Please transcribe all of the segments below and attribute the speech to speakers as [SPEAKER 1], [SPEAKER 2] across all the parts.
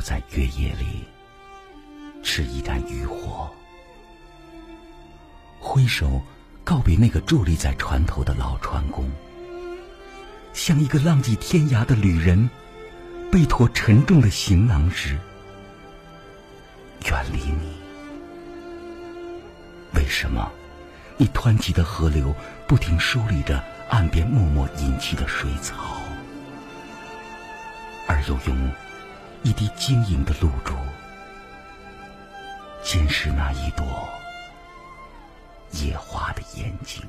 [SPEAKER 1] 在月夜里，吃一盏渔火，挥手告别那个伫立在船头的老船工，像一个浪迹天涯的旅人，背驮沉重的行囊时，远离你。为什么你湍急的河流不停梳理着岸边默默隐去的水草，而又用？一滴晶莹的露珠，监视那一朵野花的眼睛。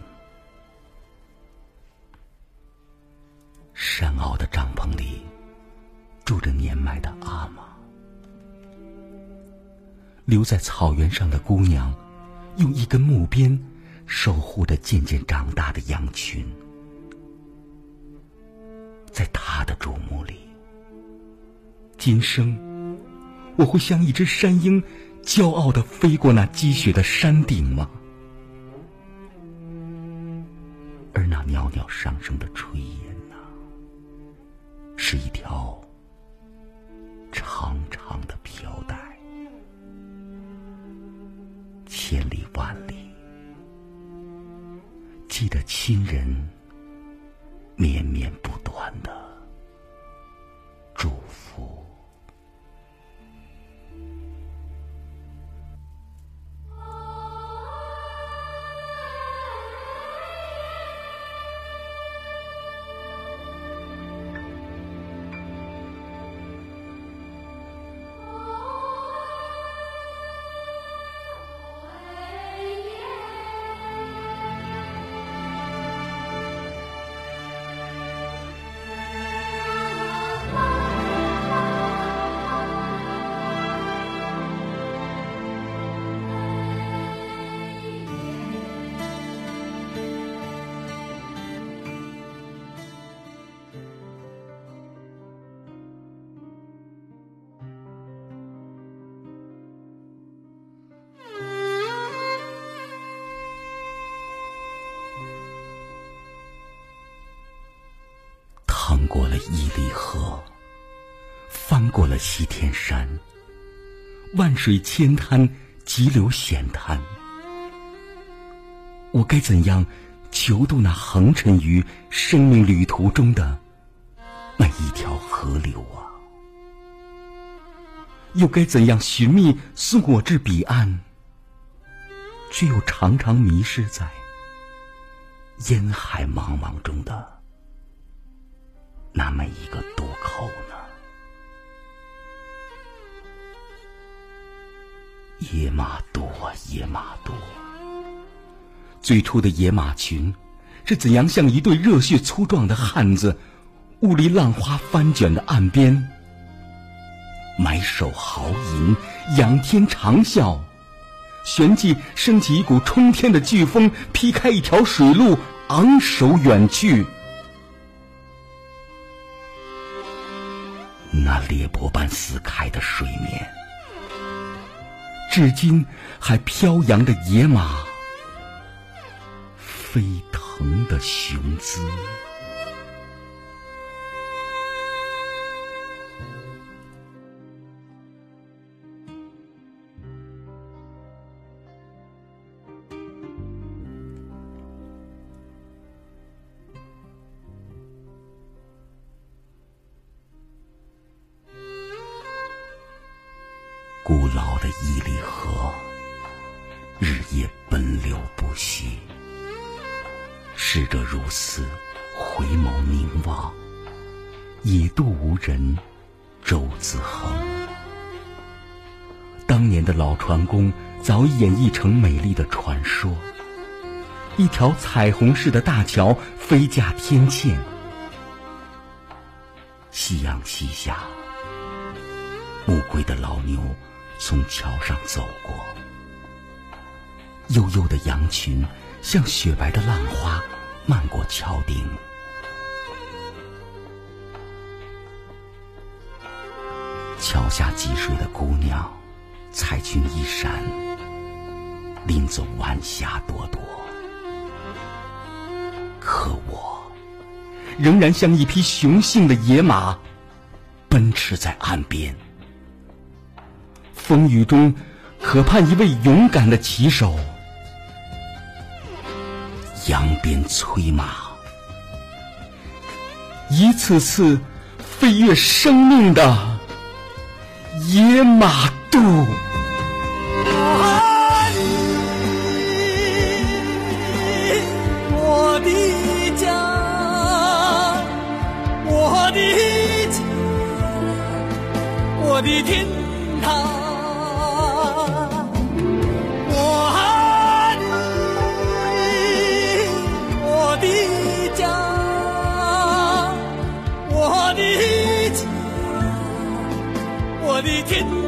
[SPEAKER 1] 山坳的帐篷里，住着年迈的阿玛。留在草原上的姑娘，用一根木鞭守护着渐渐长大的羊群。在她的瞩目里。今生，我会像一只山鹰，骄傲的飞过那积雪的山顶吗？而那袅袅上升的炊烟呐，是一条长长的飘带，千里万里，记得亲人绵绵不了伊犁河，翻过了西天山，万水千滩，急流险滩，我该怎样求渡那横陈于生命旅途中的每一条河流啊？又该怎样寻觅送我至彼岸，却又常常迷失在烟海茫茫中的？那么一个渡口呢？野马多，野马多。最初的野马群是怎样像一对热血粗壮的汉子，兀立浪花翻卷的岸边，埋首豪饮，仰天长啸，旋即升起一股冲天的飓风，劈开一条水路，昂首远去。那裂帛般撕开的水面，至今还飘扬着野马飞腾的雄姿。古老的伊犁河，日夜奔流不息。逝者如斯，回眸凝望，已渡无人，舟自横。当年的老船工早已演绎成美丽的传说，一条彩虹似的大桥飞架天堑。夕阳西下，暮归的老牛。从桥上走过，悠悠的羊群像雪白的浪花漫过桥顶。桥下汲水的姑娘，彩裙一闪，拎走晚霞朵朵。可我，仍然像一匹雄性的野马，奔驰在岸边。风雨中渴盼一位勇敢的骑手，扬鞭催马，一次次飞越生命的野马渡。
[SPEAKER 2] 我的天堂，我的天